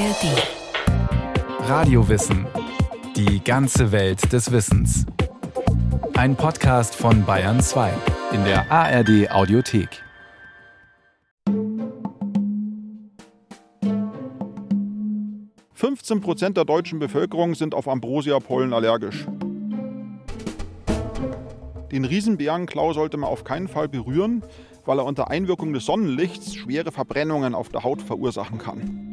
ARD. Radiowissen. Die ganze Welt des Wissens. Ein Podcast von Bayern 2 in der ARD Audiothek. Prozent der deutschen Bevölkerung sind auf Ambrosia-Pollen allergisch. Den Riesenbärenklau sollte man auf keinen Fall berühren, weil er unter Einwirkung des Sonnenlichts schwere Verbrennungen auf der Haut verursachen kann.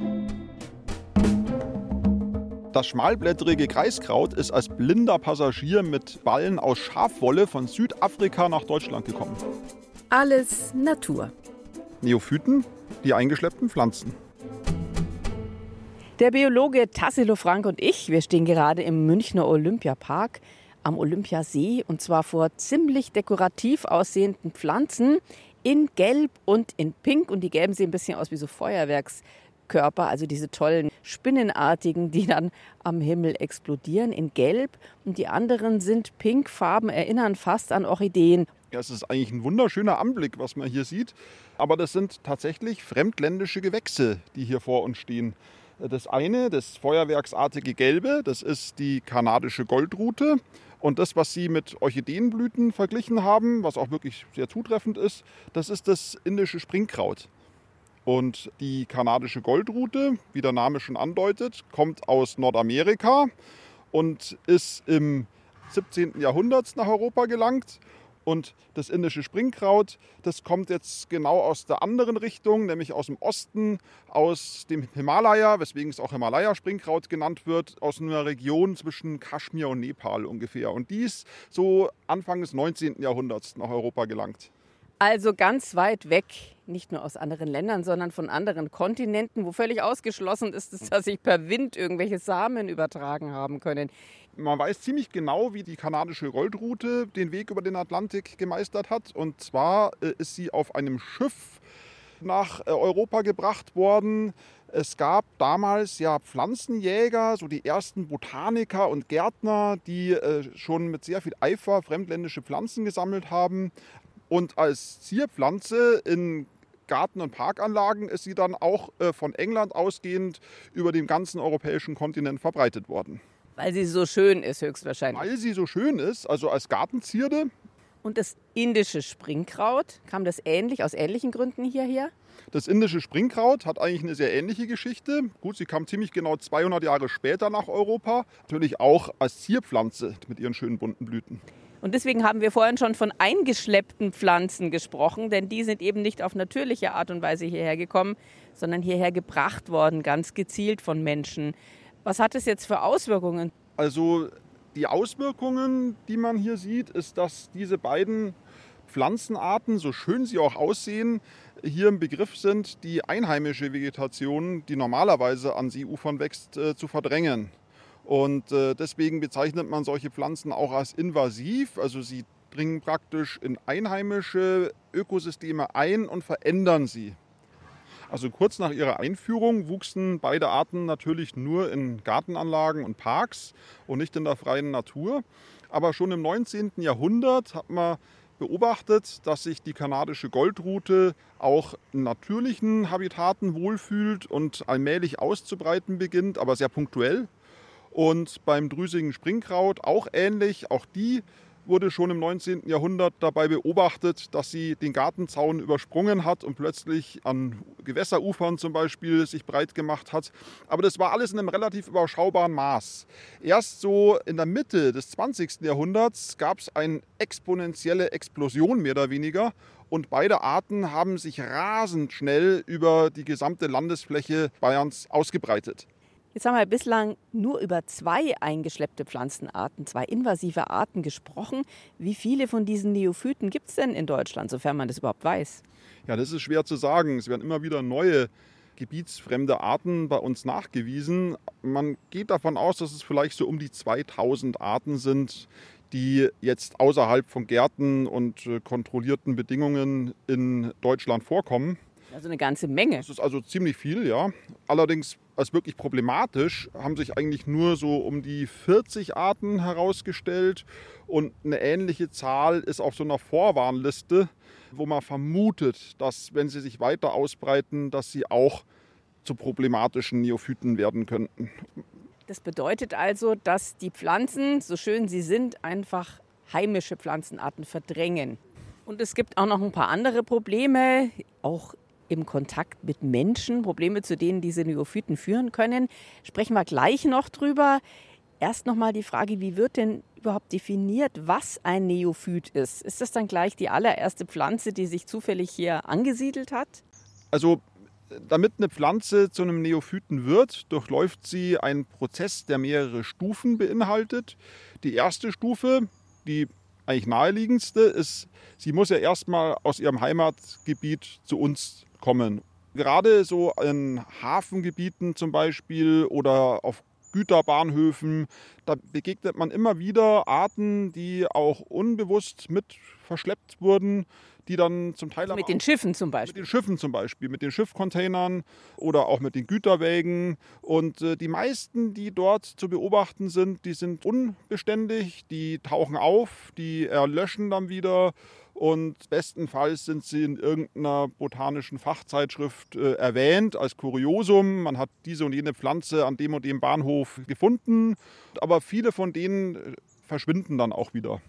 Das schmalblättrige Kreiskraut ist als blinder Passagier mit Ballen aus Schafwolle von Südafrika nach Deutschland gekommen. Alles Natur. Neophyten, die eingeschleppten Pflanzen. Der Biologe Tassilo Frank und ich, wir stehen gerade im Münchner Olympiapark am Olympiasee und zwar vor ziemlich dekorativ aussehenden Pflanzen in Gelb und in Pink und die gelben sehen ein bisschen aus wie so Feuerwerkskörper, also diese tollen Spinnenartigen, die dann am Himmel explodieren in Gelb und die anderen sind pinkfarben, erinnern fast an Orchideen. Ja, es ist eigentlich ein wunderschöner Anblick, was man hier sieht, aber das sind tatsächlich fremdländische Gewächse, die hier vor uns stehen. Das eine, das feuerwerksartige Gelbe, das ist die kanadische Goldrute. Und das, was Sie mit Orchideenblüten verglichen haben, was auch wirklich sehr zutreffend ist, das ist das indische Springkraut. Und die kanadische Goldrute, wie der Name schon andeutet, kommt aus Nordamerika und ist im 17. Jahrhundert nach Europa gelangt und das indische Springkraut, das kommt jetzt genau aus der anderen Richtung, nämlich aus dem Osten, aus dem Himalaya, weswegen es auch Himalaya-Springkraut genannt wird, aus einer Region zwischen Kaschmir und Nepal ungefähr. Und dies so Anfang des 19. Jahrhunderts nach Europa gelangt. Also ganz weit weg, nicht nur aus anderen Ländern, sondern von anderen Kontinenten, wo völlig ausgeschlossen ist, dass sich per Wind irgendwelche Samen übertragen haben können. Man weiß ziemlich genau, wie die kanadische Goldrute den Weg über den Atlantik gemeistert hat. Und zwar äh, ist sie auf einem Schiff nach äh, Europa gebracht worden. Es gab damals ja Pflanzenjäger, so die ersten Botaniker und Gärtner, die äh, schon mit sehr viel Eifer fremdländische Pflanzen gesammelt haben. Und als Zierpflanze in Garten- und Parkanlagen ist sie dann auch von England ausgehend über den ganzen europäischen Kontinent verbreitet worden. Weil sie so schön ist, höchstwahrscheinlich. Weil sie so schön ist, also als Gartenzierde. Und das indische Springkraut, kam das ähnlich, aus ähnlichen Gründen hierher? Das indische Springkraut hat eigentlich eine sehr ähnliche Geschichte. Gut, sie kam ziemlich genau 200 Jahre später nach Europa. Natürlich auch als Zierpflanze mit ihren schönen bunten Blüten. Und deswegen haben wir vorhin schon von eingeschleppten Pflanzen gesprochen, denn die sind eben nicht auf natürliche Art und Weise hierher gekommen, sondern hierher gebracht worden, ganz gezielt von Menschen. Was hat es jetzt für Auswirkungen? Also die Auswirkungen, die man hier sieht, ist, dass diese beiden Pflanzenarten, so schön sie auch aussehen, hier im Begriff sind, die einheimische Vegetation, die normalerweise an Seeufern wächst, äh, zu verdrängen. Und äh, deswegen bezeichnet man solche Pflanzen auch als invasiv. Also sie dringen praktisch in einheimische Ökosysteme ein und verändern sie. Also kurz nach ihrer Einführung wuchsen beide Arten natürlich nur in Gartenanlagen und Parks und nicht in der freien Natur. Aber schon im 19. Jahrhundert hat man beobachtet, dass sich die kanadische Goldrute auch in natürlichen Habitaten wohlfühlt und allmählich auszubreiten beginnt, aber sehr punktuell. Und beim drüsigen Springkraut auch ähnlich. Auch die wurde schon im 19. Jahrhundert dabei beobachtet, dass sie den Gartenzaun übersprungen hat und plötzlich an Gewässerufern zum Beispiel sich breit gemacht hat. Aber das war alles in einem relativ überschaubaren Maß. Erst so in der Mitte des 20. Jahrhunderts gab es eine exponentielle Explosion mehr oder weniger und beide Arten haben sich rasend schnell über die gesamte Landesfläche Bayerns ausgebreitet. Jetzt haben wir bislang nur über zwei eingeschleppte Pflanzenarten, zwei invasive Arten gesprochen. Wie viele von diesen Neophyten gibt es denn in Deutschland, sofern man das überhaupt weiß? Ja, das ist schwer zu sagen. Es werden immer wieder neue gebietsfremde Arten bei uns nachgewiesen. Man geht davon aus, dass es vielleicht so um die 2000 Arten sind, die jetzt außerhalb von Gärten und äh, kontrollierten Bedingungen in Deutschland vorkommen. Also eine ganze Menge. Das ist also ziemlich viel, ja. Allerdings als wirklich problematisch haben sich eigentlich nur so um die 40 Arten herausgestellt und eine ähnliche Zahl ist auf so einer Vorwarnliste, wo man vermutet, dass wenn sie sich weiter ausbreiten, dass sie auch zu problematischen Neophyten werden könnten. Das bedeutet also, dass die Pflanzen, so schön sie sind, einfach heimische Pflanzenarten verdrängen. Und es gibt auch noch ein paar andere Probleme, auch im Kontakt mit Menschen, Probleme, zu denen diese Neophyten führen können. Sprechen wir gleich noch drüber. Erst noch mal die Frage, wie wird denn überhaupt definiert, was ein Neophyt ist? Ist das dann gleich die allererste Pflanze, die sich zufällig hier angesiedelt hat? Also damit eine Pflanze zu einem Neophyten wird, durchläuft sie einen Prozess, der mehrere Stufen beinhaltet. Die erste Stufe, die eigentlich naheliegendste, ist, sie muss ja erstmal aus ihrem Heimatgebiet zu uns kommen. Gerade so in Hafengebieten zum Beispiel oder auf Güterbahnhöfen, da begegnet man immer wieder Arten, die auch unbewusst mit verschleppt wurden, die dann zum Teil... Mit den Schiffen zum Beispiel. Mit den Schiffen zum Beispiel, mit den Schiffcontainern oder auch mit den Güterwägen. Und äh, die meisten, die dort zu beobachten sind, die sind unbeständig, die tauchen auf, die erlöschen dann wieder und bestenfalls sind sie in irgendeiner botanischen Fachzeitschrift äh, erwähnt als Kuriosum. Man hat diese und jene Pflanze an dem und dem Bahnhof gefunden, aber viele von denen äh, verschwinden dann auch wieder.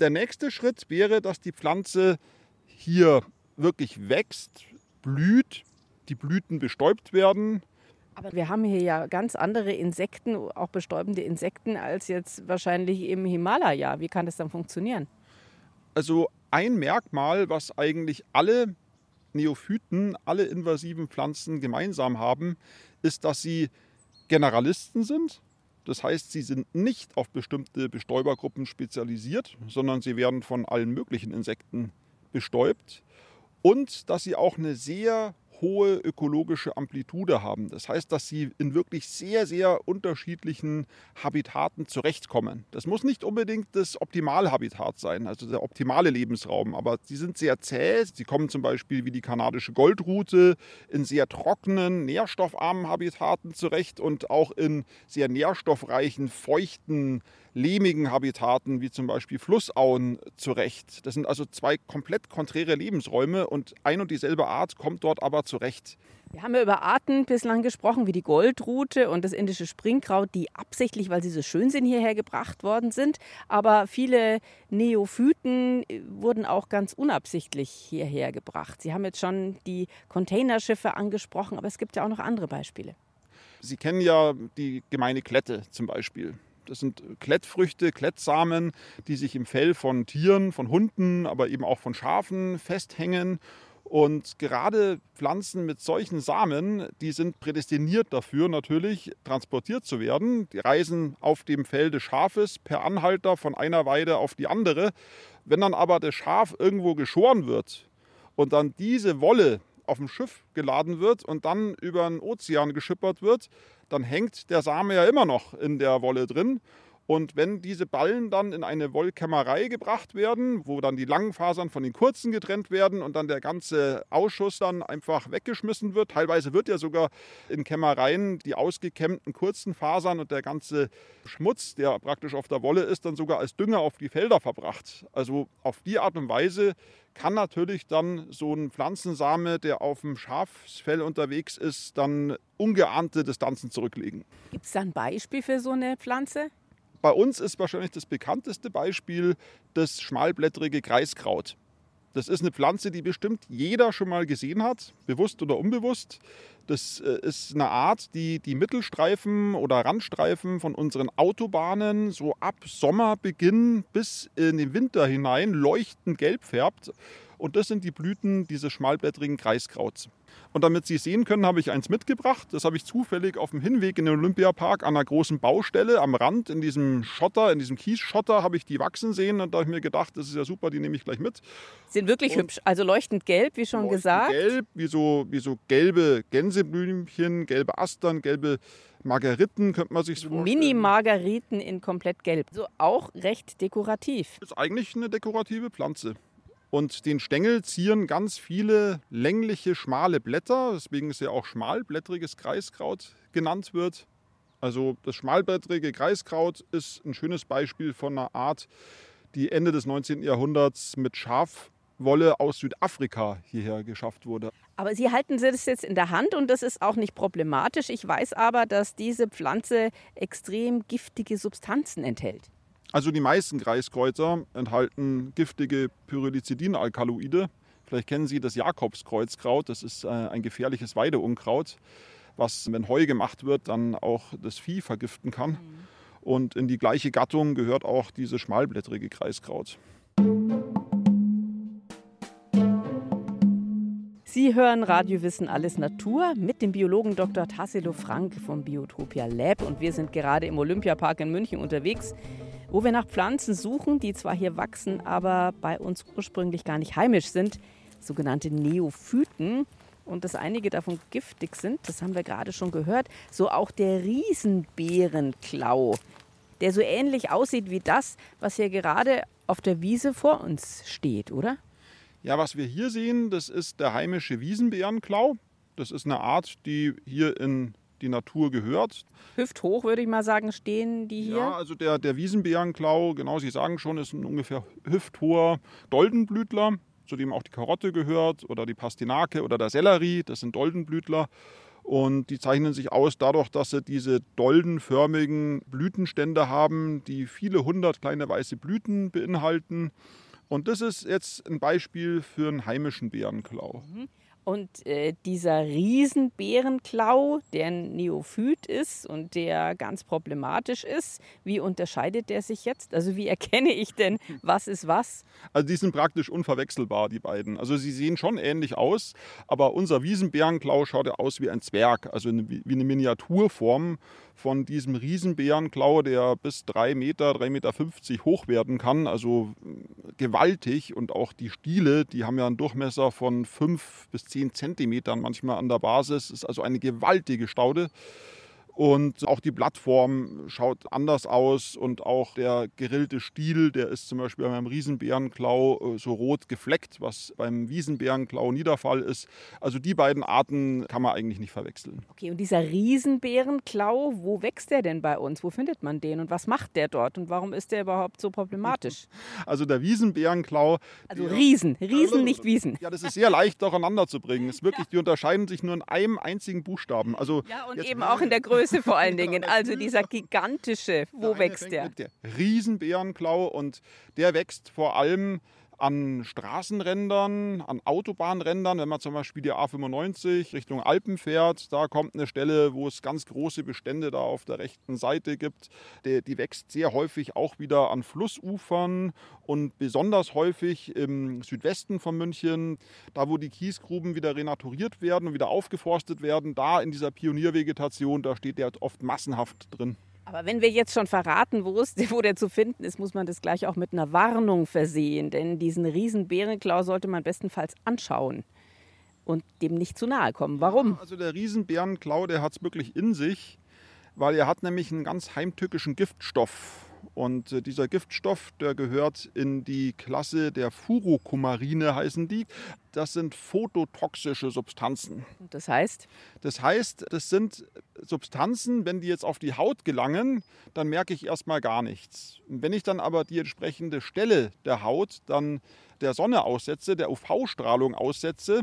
Der nächste Schritt wäre, dass die Pflanze hier wirklich wächst, blüht, die Blüten bestäubt werden. Aber wir haben hier ja ganz andere Insekten, auch bestäubende Insekten, als jetzt wahrscheinlich im Himalaya. Wie kann das dann funktionieren? Also ein Merkmal, was eigentlich alle Neophyten, alle invasiven Pflanzen gemeinsam haben, ist, dass sie Generalisten sind. Das heißt, sie sind nicht auf bestimmte Bestäubergruppen spezialisiert, sondern sie werden von allen möglichen Insekten bestäubt. Und dass sie auch eine sehr hohe ökologische Amplitude haben. Das heißt, dass sie in wirklich sehr, sehr unterschiedlichen Habitaten zurechtkommen. Das muss nicht unbedingt das Optimalhabitat sein, also der optimale Lebensraum, aber sie sind sehr zäh. Sie kommen zum Beispiel wie die kanadische Goldrute in sehr trockenen, nährstoffarmen Habitaten zurecht und auch in sehr nährstoffreichen, feuchten lehmigen Habitaten wie zum Beispiel Flussauen zurecht. Das sind also zwei komplett konträre Lebensräume und ein und dieselbe Art kommt dort aber zurecht. Wir haben ja über Arten bislang gesprochen, wie die Goldrute und das indische Springkraut, die absichtlich, weil sie so schön sind, hierher gebracht worden sind. Aber viele Neophyten wurden auch ganz unabsichtlich hierher gebracht. Sie haben jetzt schon die Containerschiffe angesprochen, aber es gibt ja auch noch andere Beispiele. Sie kennen ja die gemeine Klette zum Beispiel. Das sind Klettfrüchte, Klettsamen, die sich im Fell von Tieren, von Hunden, aber eben auch von Schafen festhängen. Und gerade Pflanzen mit solchen Samen, die sind prädestiniert dafür, natürlich transportiert zu werden. Die reisen auf dem Fell des Schafes per Anhalter von einer Weide auf die andere. Wenn dann aber das Schaf irgendwo geschoren wird und dann diese Wolle auf dem Schiff geladen wird und dann über den Ozean geschippert wird, dann hängt der Same ja immer noch in der Wolle drin. Und wenn diese Ballen dann in eine Wollkämmerei gebracht werden, wo dann die langen Fasern von den kurzen getrennt werden und dann der ganze Ausschuss dann einfach weggeschmissen wird, teilweise wird ja sogar in Kämmereien die ausgekämmten kurzen Fasern und der ganze Schmutz, der praktisch auf der Wolle ist, dann sogar als Dünger auf die Felder verbracht. Also auf die Art und Weise kann natürlich dann so ein Pflanzensame, der auf dem Schafsfell unterwegs ist, dann ungeahnte Distanzen zurücklegen. Gibt es da ein Beispiel für so eine Pflanze? Bei uns ist wahrscheinlich das bekannteste Beispiel das schmalblättrige Kreiskraut. Das ist eine Pflanze, die bestimmt jeder schon mal gesehen hat, bewusst oder unbewusst. Das äh, ist eine Art, die die Mittelstreifen oder Randstreifen von unseren Autobahnen so ab Sommerbeginn bis in den Winter hinein leuchtend gelb färbt. Und das sind die Blüten dieses schmalblättrigen Kreiskrauts. Und damit Sie sehen können, habe ich eins mitgebracht. Das habe ich zufällig auf dem Hinweg in den Olympiapark an einer großen Baustelle am Rand in diesem Schotter, in diesem Kiesschotter, habe ich die wachsen sehen. Und da habe ich mir gedacht, das ist ja super, die nehme ich gleich mit. Sind wirklich und hübsch. Also leuchtend gelb, wie schon gesagt. Gelb, wie so, wie so gelbe Gänseblümchen, gelbe Astern, gelbe Margeriten, könnte man sich vorstellen. Mini-Margeriten in komplett gelb. So auch recht dekorativ. Ist eigentlich eine dekorative Pflanze. Und den Stängel zieren ganz viele längliche, schmale Blätter, weswegen es ja auch schmalblättriges Kreiskraut genannt wird. Also das schmalblättrige Kreiskraut ist ein schönes Beispiel von einer Art, die Ende des 19. Jahrhunderts mit Schaf Wolle aus Südafrika hierher geschafft wurde. Aber Sie halten das jetzt in der Hand und das ist auch nicht problematisch. Ich weiß aber, dass diese Pflanze extrem giftige Substanzen enthält. Also die meisten Kreiskräuter enthalten giftige Pyrrolizidin-Alkaloide. Vielleicht kennen Sie das Jakobskreuzkraut, das ist äh, ein gefährliches Weideunkraut, was, wenn Heu gemacht wird, dann auch das Vieh vergiften kann. Mhm. Und in die gleiche Gattung gehört auch diese schmalblättrige Kreiskraut. Sie hören Radiowissen Alles Natur mit dem Biologen Dr. Tassilo Frank vom Biotopia Lab und wir sind gerade im Olympiapark in München unterwegs, wo wir nach Pflanzen suchen, die zwar hier wachsen, aber bei uns ursprünglich gar nicht heimisch sind, sogenannte Neophyten und dass einige davon giftig sind, das haben wir gerade schon gehört, so auch der Riesenbeerenklau, der so ähnlich aussieht wie das, was hier gerade auf der Wiese vor uns steht, oder? Ja, was wir hier sehen, das ist der heimische Wiesenbärenklau. Das ist eine Art, die hier in die Natur gehört. Hüfthoch, würde ich mal sagen, stehen die hier? Ja, also der, der Wiesenbärenklau, genau, Sie sagen schon, ist ein ungefähr hüfthoher Doldenblütler, zu dem auch die Karotte gehört oder die Pastinake oder der Sellerie, das sind Doldenblütler. Und die zeichnen sich aus dadurch, dass sie diese doldenförmigen Blütenstände haben, die viele hundert kleine weiße Blüten beinhalten. Und das ist jetzt ein Beispiel für einen heimischen Bärenklau. Mhm. Und äh, dieser Riesenbärenklau, der ein Neophyt ist und der ganz problematisch ist, wie unterscheidet der sich jetzt? Also wie erkenne ich denn, was ist was? Also die sind praktisch unverwechselbar, die beiden. Also sie sehen schon ähnlich aus, aber unser Wiesenbärenklau schaut ja aus wie ein Zwerg, also wie eine Miniaturform von diesem Riesenbärenklau, der bis 3 Meter, 3,50 Meter hoch werden kann. Also gewaltig. Und auch die Stiele, die haben ja einen Durchmesser von 5 bis 10 Zentimetern manchmal an der Basis. Ist also eine gewaltige Staude. Und auch die Blattform schaut anders aus und auch der gerillte Stiel, der ist zum Beispiel beim Riesenbärenklau äh, so rot gefleckt, was beim Wiesenbärenklau Niederfall ist. Also die beiden Arten kann man eigentlich nicht verwechseln. Okay, und dieser Riesenbärenklau, wo wächst der denn bei uns? Wo findet man den und was macht der dort und warum ist der überhaupt so problematisch? Also der Wiesenbärenklau. Also Riesen, Riesen, nicht Wiesen. Ja, das ist sehr leicht durcheinander zu bringen. Es wirklich, die unterscheiden sich nur in einem einzigen Buchstaben. Also ja, und eben auch in der Größe. Größe vor allen Dingen. Also dieser gigantische, wo der wächst der? Der Riesenbärenklau und der wächst vor allem an Straßenrändern, an Autobahnrändern, wenn man zum Beispiel die A95 Richtung Alpen fährt, da kommt eine Stelle, wo es ganz große Bestände da auf der rechten Seite gibt. Die, die wächst sehr häufig auch wieder an Flussufern und besonders häufig im Südwesten von München, da wo die Kiesgruben wieder renaturiert werden und wieder aufgeforstet werden, da in dieser Pioniervegetation, da steht der oft massenhaft drin. Aber wenn wir jetzt schon verraten, wo, es, wo der zu finden ist, muss man das gleich auch mit einer Warnung versehen. Denn diesen riesen Bärenklau sollte man bestenfalls anschauen und dem nicht zu nahe kommen. Warum? Also der Riesenbärenklau, der hat es wirklich in sich, weil er hat nämlich einen ganz heimtückischen Giftstoff. Und äh, dieser Giftstoff, der gehört in die Klasse der Furokumarine, heißen die. Das sind phototoxische Substanzen. Das heißt? Das heißt, das sind Substanzen, wenn die jetzt auf die Haut gelangen, dann merke ich erstmal gar nichts. Wenn ich dann aber die entsprechende Stelle der Haut dann der Sonne aussetze, der UV-Strahlung aussetze,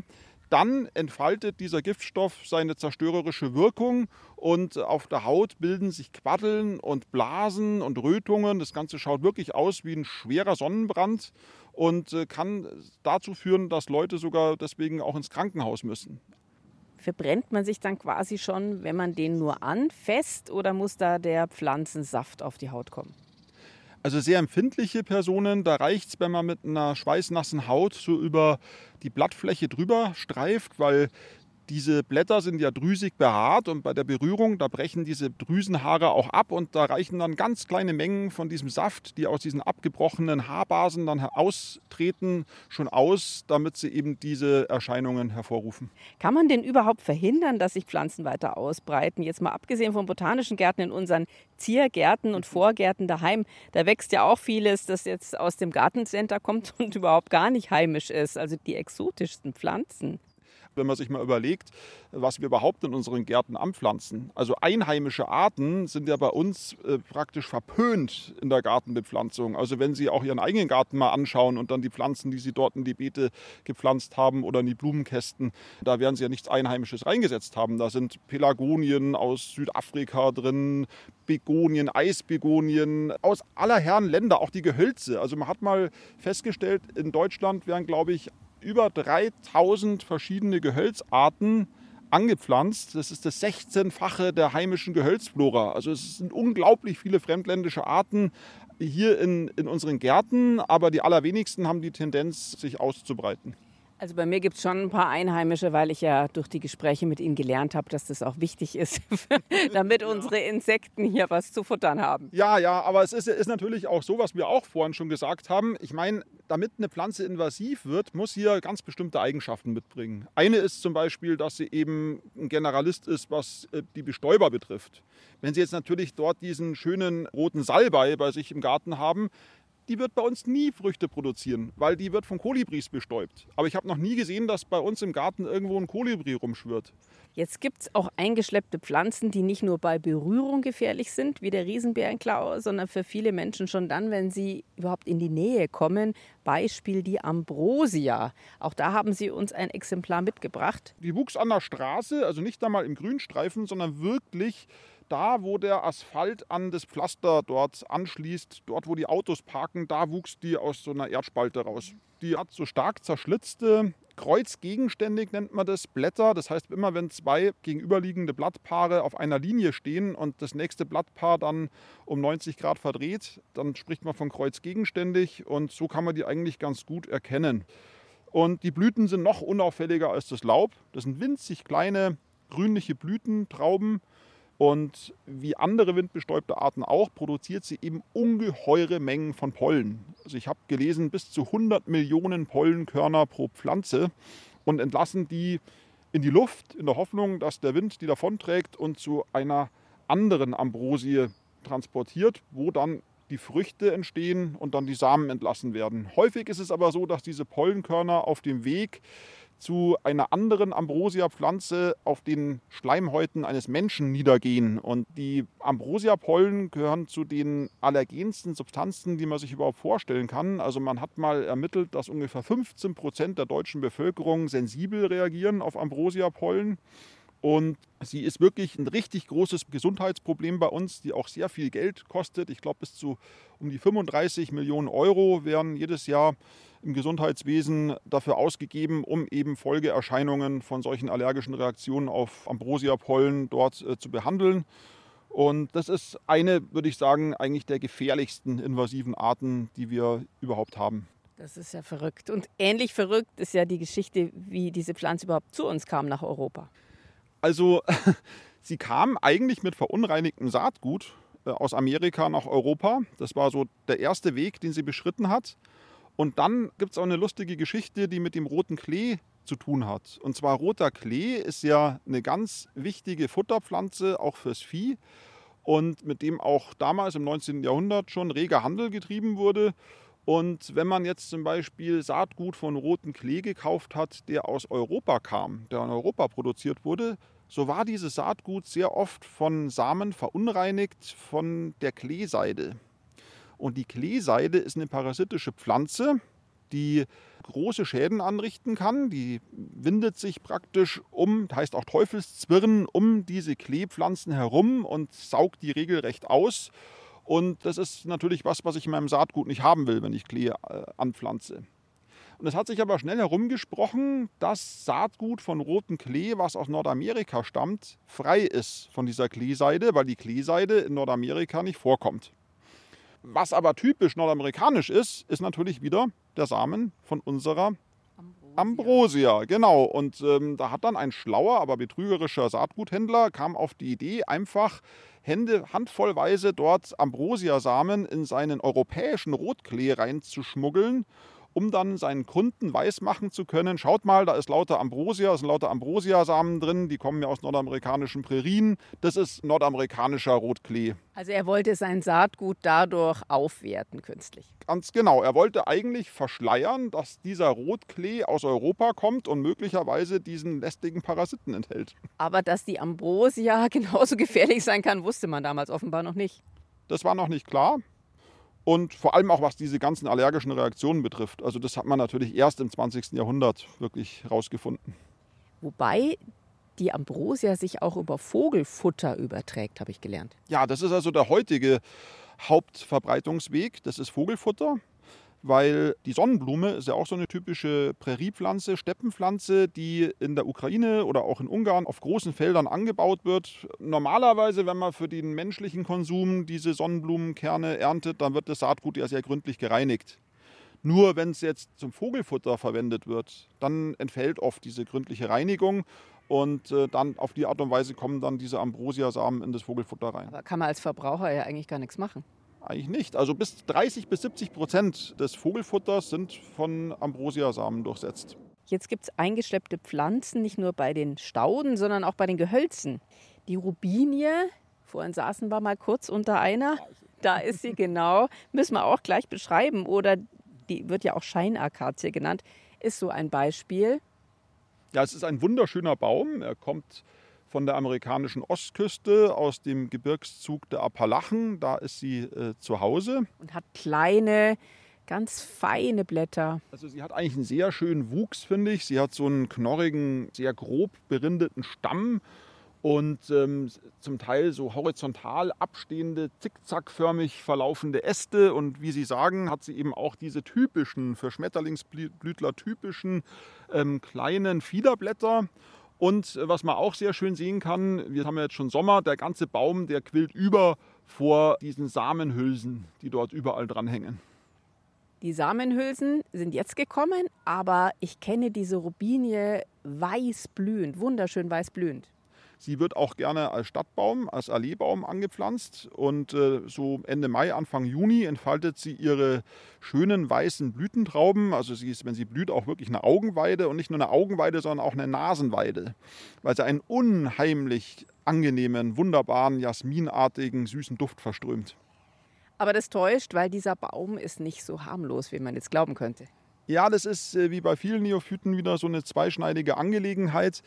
dann entfaltet dieser Giftstoff seine zerstörerische Wirkung und auf der Haut bilden sich Quaddeln und Blasen und Rötungen. Das Ganze schaut wirklich aus wie ein schwerer Sonnenbrand und äh, kann dazu führen, dass Leute sogar deswegen auch ins Krankenhaus müssen. Verbrennt man sich dann quasi schon, wenn man den nur anfasst oder muss da der Pflanzensaft auf die Haut kommen? Also sehr empfindliche Personen, da reicht es, wenn man mit einer schweißnassen Haut so über die Blattfläche drüber streift, weil diese Blätter sind ja drüsig behaart und bei der Berührung, da brechen diese Drüsenhaare auch ab und da reichen dann ganz kleine Mengen von diesem Saft, die aus diesen abgebrochenen Haarbasen dann austreten, schon aus, damit sie eben diese Erscheinungen hervorrufen. Kann man denn überhaupt verhindern, dass sich Pflanzen weiter ausbreiten? Jetzt mal abgesehen von botanischen Gärten in unseren Ziergärten und Vorgärten daheim, da wächst ja auch vieles, das jetzt aus dem Gartencenter kommt und überhaupt gar nicht heimisch ist, also die exotischsten Pflanzen. Wenn man sich mal überlegt, was wir überhaupt in unseren Gärten anpflanzen. Also einheimische Arten sind ja bei uns äh, praktisch verpönt in der Gartenbepflanzung. Also wenn Sie auch Ihren eigenen Garten mal anschauen und dann die Pflanzen, die Sie dort in die Beete gepflanzt haben oder in die Blumenkästen, da werden Sie ja nichts Einheimisches reingesetzt haben. Da sind Pelagonien aus Südafrika drin, Begonien, Eisbegonien aus aller Herren Länder, auch die Gehölze. Also man hat mal festgestellt, in Deutschland werden, glaube ich, über 3000 verschiedene Gehölzarten angepflanzt. Das ist das 16-fache der heimischen Gehölzflora. Also es sind unglaublich viele fremdländische Arten hier in, in unseren Gärten, aber die allerwenigsten haben die Tendenz, sich auszubreiten. Also bei mir gibt es schon ein paar Einheimische, weil ich ja durch die Gespräche mit ihnen gelernt habe, dass das auch wichtig ist, damit ja. unsere Insekten hier was zu futtern haben. Ja, ja, aber es ist, ist natürlich auch so, was wir auch vorhin schon gesagt haben. Ich meine, damit eine Pflanze invasiv wird, muss hier ganz bestimmte Eigenschaften mitbringen. Eine ist zum Beispiel, dass sie eben ein Generalist ist, was äh, die Bestäuber betrifft. Wenn Sie jetzt natürlich dort diesen schönen roten Salbei bei sich im Garten haben, die wird bei uns nie Früchte produzieren, weil die wird von Kolibris bestäubt. Aber ich habe noch nie gesehen, dass bei uns im Garten irgendwo ein Kolibri rumschwirrt. Jetzt gibt es auch eingeschleppte Pflanzen, die nicht nur bei Berührung gefährlich sind, wie der Riesenbärenklau, sondern für viele Menschen schon dann, wenn sie überhaupt in die Nähe kommen. Beispiel die Ambrosia. Auch da haben Sie uns ein Exemplar mitgebracht. Die wuchs an der Straße, also nicht einmal im Grünstreifen, sondern wirklich da, wo der Asphalt an das Pflaster dort anschließt, dort, wo die Autos parken, da wuchs die aus so einer Erdspalte raus. Die hat so stark zerschlitzte, kreuzgegenständig nennt man das, Blätter. Das heißt, immer wenn zwei gegenüberliegende Blattpaare auf einer Linie stehen und das nächste Blattpaar dann um 90 Grad verdreht, dann spricht man von kreuzgegenständig und so kann man die eigentlich ganz gut erkennen. Und die Blüten sind noch unauffälliger als das Laub. Das sind winzig kleine grünliche Blütentrauben. Und wie andere windbestäubte Arten auch, produziert sie eben ungeheure Mengen von Pollen. Also ich habe gelesen, bis zu 100 Millionen Pollenkörner pro Pflanze und entlassen die in die Luft in der Hoffnung, dass der Wind die davonträgt und zu einer anderen Ambrosie transportiert, wo dann die Früchte entstehen und dann die Samen entlassen werden. Häufig ist es aber so, dass diese Pollenkörner auf dem Weg zu einer anderen Ambrosia-Pflanze auf den Schleimhäuten eines Menschen niedergehen. Und die Ambrosia-Pollen gehören zu den allergensten Substanzen, die man sich überhaupt vorstellen kann. Also man hat mal ermittelt, dass ungefähr 15 Prozent der deutschen Bevölkerung sensibel reagieren auf Ambrosia-Pollen. Und sie ist wirklich ein richtig großes Gesundheitsproblem bei uns, die auch sehr viel Geld kostet. Ich glaube, bis zu um die 35 Millionen Euro werden jedes Jahr im Gesundheitswesen dafür ausgegeben, um eben Folgeerscheinungen von solchen allergischen Reaktionen auf Ambrosia-Pollen dort äh, zu behandeln. Und das ist eine, würde ich sagen, eigentlich der gefährlichsten invasiven Arten, die wir überhaupt haben. Das ist ja verrückt. Und ähnlich verrückt ist ja die Geschichte, wie diese Pflanze überhaupt zu uns kam nach Europa. Also sie kam eigentlich mit verunreinigtem Saatgut äh, aus Amerika nach Europa. Das war so der erste Weg, den sie beschritten hat. Und dann gibt es auch eine lustige Geschichte, die mit dem roten Klee zu tun hat. Und zwar roter Klee ist ja eine ganz wichtige Futterpflanze, auch fürs Vieh. Und mit dem auch damals im 19. Jahrhundert schon reger Handel getrieben wurde. Und wenn man jetzt zum Beispiel Saatgut von roten Klee gekauft hat, der aus Europa kam, der in Europa produziert wurde, so war dieses Saatgut sehr oft von Samen verunreinigt von der Kleeseide. Und die Kleeseide ist eine parasitische Pflanze, die große Schäden anrichten kann. Die windet sich praktisch um, heißt auch Teufelszwirn, um diese Kleepflanzen herum und saugt die regelrecht aus. Und das ist natürlich was, was ich in meinem Saatgut nicht haben will, wenn ich Klee äh, anpflanze. Und es hat sich aber schnell herumgesprochen, dass Saatgut von rotem Klee, was aus Nordamerika stammt, frei ist von dieser Kleeseide, weil die Kleeseide in Nordamerika nicht vorkommt. Was aber typisch nordamerikanisch ist, ist natürlich wieder der Samen von unserer Ambrosia. Genau. Und ähm, da hat dann ein schlauer, aber betrügerischer Saatguthändler kam auf die Idee, einfach Hände, handvollweise dort Ambrosia-Samen in seinen europäischen Rotklee reinzuschmuggeln um dann seinen Kunden weismachen zu können, schaut mal, da ist lauter Ambrosia, da sind lauter Ambrosia-Samen drin, die kommen ja aus nordamerikanischen Prärien. Das ist nordamerikanischer Rotklee. Also er wollte sein Saatgut dadurch aufwerten künstlich. Ganz genau. Er wollte eigentlich verschleiern, dass dieser Rotklee aus Europa kommt und möglicherweise diesen lästigen Parasiten enthält. Aber dass die Ambrosia genauso gefährlich sein kann, wusste man damals offenbar noch nicht. Das war noch nicht klar. Und vor allem auch was diese ganzen allergischen Reaktionen betrifft. Also das hat man natürlich erst im 20. Jahrhundert wirklich herausgefunden. Wobei die Ambrosia sich auch über Vogelfutter überträgt, habe ich gelernt. Ja, das ist also der heutige Hauptverbreitungsweg. Das ist Vogelfutter weil die Sonnenblume ist ja auch so eine typische Präriepflanze, Steppenpflanze, die in der Ukraine oder auch in Ungarn auf großen Feldern angebaut wird. Normalerweise, wenn man für den menschlichen Konsum diese Sonnenblumenkerne erntet, dann wird das Saatgut ja sehr gründlich gereinigt. Nur wenn es jetzt zum Vogelfutter verwendet wird, dann entfällt oft diese gründliche Reinigung und äh, dann auf die Art und Weise kommen dann diese Ambrosia-Samen in das Vogelfutter rein. Aber kann man als Verbraucher ja eigentlich gar nichts machen. Eigentlich nicht. Also bis 30 bis 70 Prozent des Vogelfutters sind von Ambrosiasamen durchsetzt. Jetzt gibt es eingeschleppte Pflanzen, nicht nur bei den Stauden, sondern auch bei den Gehölzen. Die Rubinie, vorhin saßen wir mal kurz unter einer, da ist sie genau, müssen wir auch gleich beschreiben. Oder die wird ja auch Scheinakazie genannt, ist so ein Beispiel. Ja, es ist ein wunderschöner Baum. Er kommt von der amerikanischen Ostküste aus dem Gebirgszug der Appalachen. Da ist sie äh, zu Hause. Und hat kleine, ganz feine Blätter. Also sie hat eigentlich einen sehr schönen Wuchs, finde ich. Sie hat so einen knorrigen, sehr grob berindeten Stamm und ähm, zum Teil so horizontal abstehende, zickzackförmig verlaufende Äste. Und wie Sie sagen, hat sie eben auch diese typischen, für Schmetterlingsblütler typischen ähm, kleinen Fiederblätter. Und äh, was man auch sehr schön sehen kann, wir haben ja jetzt schon Sommer, der ganze Baum, der quillt über vor diesen Samenhülsen, die dort überall dranhängen. Die Samenhülsen sind jetzt gekommen, aber ich kenne diese Rubinie weiß blühend, wunderschön weiß blühend. Sie wird auch gerne als Stadtbaum, als Alleebaum angepflanzt und äh, so Ende Mai, Anfang Juni entfaltet sie ihre schönen weißen Blütentrauben. Also sie ist, wenn sie blüht, auch wirklich eine Augenweide und nicht nur eine Augenweide, sondern auch eine Nasenweide, weil sie einen unheimlich angenehmen, wunderbaren, jasminartigen, süßen Duft verströmt. Aber das täuscht, weil dieser Baum ist nicht so harmlos, wie man jetzt glauben könnte. Ja, das ist äh, wie bei vielen Neophyten wieder so eine zweischneidige Angelegenheit.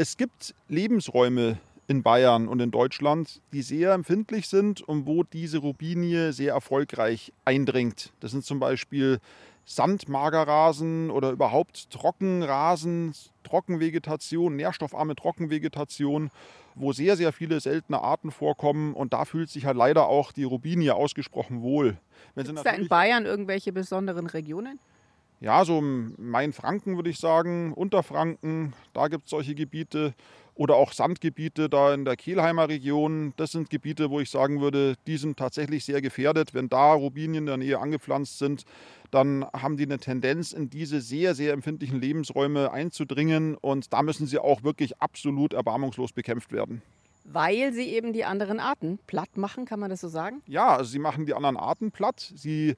Es gibt Lebensräume in Bayern und in Deutschland, die sehr empfindlich sind und wo diese Rubinie sehr erfolgreich eindringt. Das sind zum Beispiel Sandmagerrasen oder überhaupt Trockenrasen, Trockenvegetation, nährstoffarme Trockenvegetation, wo sehr, sehr viele seltene Arten vorkommen. Und da fühlt sich halt leider auch die Rubinie ausgesprochen wohl. Gibt es da in Bayern irgendwelche besonderen Regionen? Ja, so Main-Franken würde ich sagen, Unterfranken, da gibt es solche Gebiete oder auch Sandgebiete da in der Kelheimer Region. Das sind Gebiete, wo ich sagen würde, die sind tatsächlich sehr gefährdet. Wenn da Rubinien in der Nähe angepflanzt sind, dann haben die eine Tendenz, in diese sehr, sehr empfindlichen Lebensräume einzudringen und da müssen sie auch wirklich absolut erbarmungslos bekämpft werden. Weil sie eben die anderen Arten platt machen, kann man das so sagen? Ja, also sie machen die anderen Arten platt. Sie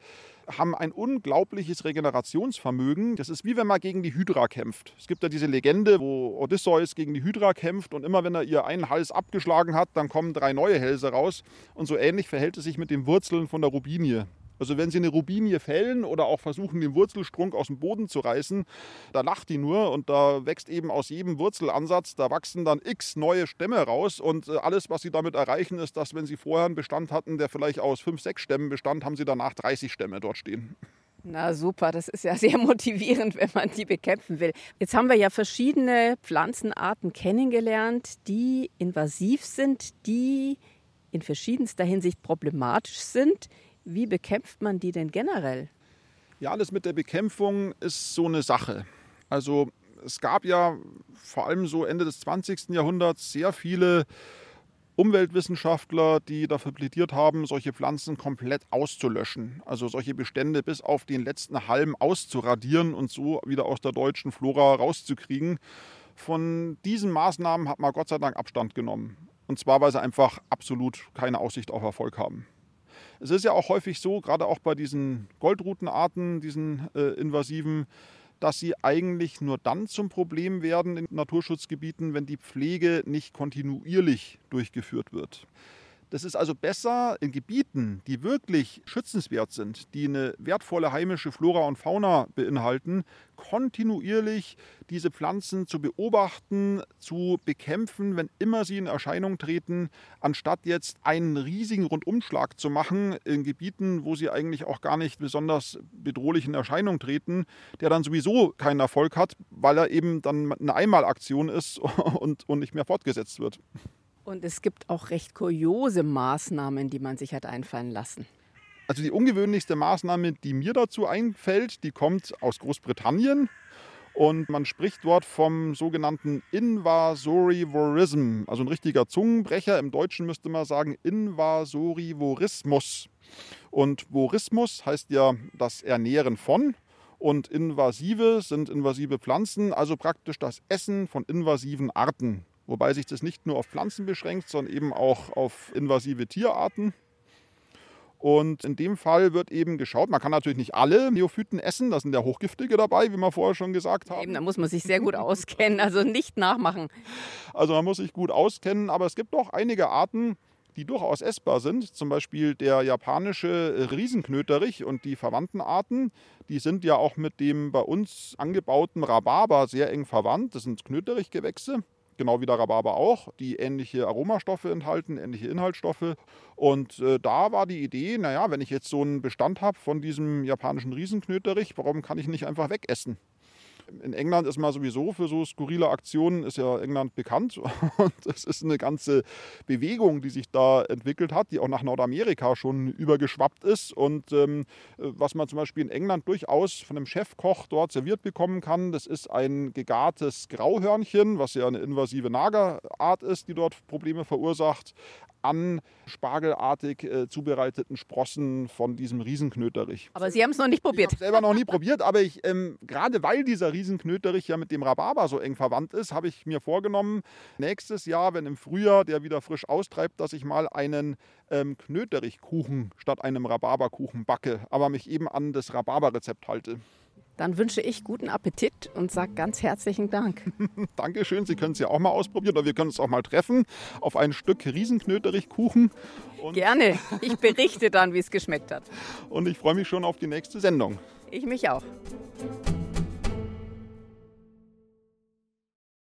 haben ein unglaubliches Regenerationsvermögen. Das ist wie wenn man gegen die Hydra kämpft. Es gibt ja diese Legende, wo Odysseus gegen die Hydra kämpft und immer wenn er ihr einen Hals abgeschlagen hat, dann kommen drei neue Hälse raus. Und so ähnlich verhält es sich mit den Wurzeln von der Rubinie. Also wenn Sie eine Rubinie fällen oder auch versuchen, den Wurzelstrunk aus dem Boden zu reißen, da lacht die nur und da wächst eben aus jedem Wurzelansatz, da wachsen dann x neue Stämme raus und äh, alles, was Sie damit erreichen, ist, dass wenn Sie vorher einen Bestand hatten, der vielleicht aus fünf, sechs Stämmen bestand, haben Sie danach 30 Stämme dort stehen. Na super, das ist ja sehr motivierend, wenn man die bekämpfen will. Jetzt haben wir ja verschiedene Pflanzenarten kennengelernt, die invasiv sind, die in verschiedenster Hinsicht problematisch sind. Wie bekämpft man die denn generell? Ja, alles mit der Bekämpfung ist so eine Sache. Also es gab ja vor allem so Ende des 20. Jahrhunderts sehr viele Umweltwissenschaftler, die dafür plädiert haben, solche Pflanzen komplett auszulöschen. Also solche Bestände bis auf den letzten Halm auszuradieren und so wieder aus der deutschen Flora rauszukriegen. Von diesen Maßnahmen hat man Gott sei Dank Abstand genommen. Und zwar, weil sie einfach absolut keine Aussicht auf Erfolg haben. Es ist ja auch häufig so, gerade auch bei diesen Goldrutenarten, diesen äh, invasiven, dass sie eigentlich nur dann zum Problem werden in Naturschutzgebieten, wenn die Pflege nicht kontinuierlich durchgeführt wird. Das ist also besser in Gebieten, die wirklich schützenswert sind, die eine wertvolle heimische Flora und Fauna beinhalten, kontinuierlich diese Pflanzen zu beobachten, zu bekämpfen, wenn immer sie in Erscheinung treten, anstatt jetzt einen riesigen Rundumschlag zu machen in Gebieten, wo sie eigentlich auch gar nicht besonders bedrohlich in Erscheinung treten, der dann sowieso keinen Erfolg hat, weil er eben dann eine Einmalaktion ist und, und nicht mehr fortgesetzt wird. Und es gibt auch recht kuriose Maßnahmen, die man sich hat einfallen lassen. Also die ungewöhnlichste Maßnahme, die mir dazu einfällt, die kommt aus Großbritannien. Und man spricht dort vom sogenannten Invasorivorism, also ein richtiger Zungenbrecher. Im Deutschen müsste man sagen Invasorivorismus. Und Vorismus heißt ja das Ernähren von. Und invasive sind invasive Pflanzen, also praktisch das Essen von invasiven Arten wobei sich das nicht nur auf Pflanzen beschränkt, sondern eben auch auf invasive Tierarten. Und in dem Fall wird eben geschaut, man kann natürlich nicht alle Neophyten essen, da sind ja Hochgiftige dabei, wie wir vorher schon gesagt haben. Eben, da muss man sich sehr gut auskennen, also nicht nachmachen. Also man muss sich gut auskennen, aber es gibt doch einige Arten, die durchaus essbar sind. Zum Beispiel der japanische Riesenknöterich und die verwandten Arten. Die sind ja auch mit dem bei uns angebauten Rhabarber sehr eng verwandt. Das sind Knöterichgewächse genau wie der Rhabarber auch, die ähnliche Aromastoffe enthalten, ähnliche Inhaltsstoffe. Und äh, da war die Idee, naja, wenn ich jetzt so einen Bestand habe von diesem japanischen Riesenknöterich, warum kann ich nicht einfach wegessen? In England ist man sowieso für so skurrile Aktionen, ist ja England bekannt. Und es ist eine ganze Bewegung, die sich da entwickelt hat, die auch nach Nordamerika schon übergeschwappt ist. Und ähm, was man zum Beispiel in England durchaus von einem Chefkoch dort serviert bekommen kann, das ist ein gegartes Grauhörnchen, was ja eine invasive Nagerart ist, die dort Probleme verursacht an spargelartig äh, zubereiteten Sprossen von diesem Riesenknöterich. Aber Sie haben es noch nicht probiert. Ich habe selber noch nie probiert, aber ich, ähm, gerade weil dieser Riesenknöterich ja mit dem Rhabarber so eng verwandt ist, habe ich mir vorgenommen, nächstes Jahr, wenn im Frühjahr der wieder frisch austreibt, dass ich mal einen ähm, Knöterichkuchen statt einem Rhabarberkuchen backe, aber mich eben an das Rhabarberrezept halte. Dann wünsche ich guten Appetit und sage ganz herzlichen Dank. Dankeschön, Sie können es ja auch mal ausprobieren oder wir können uns auch mal treffen auf ein Stück Riesenknöterichkuchen. Gerne, ich berichte dann, wie es geschmeckt hat. Und ich freue mich schon auf die nächste Sendung. Ich mich auch.